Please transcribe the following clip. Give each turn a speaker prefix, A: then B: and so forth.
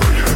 A: failure.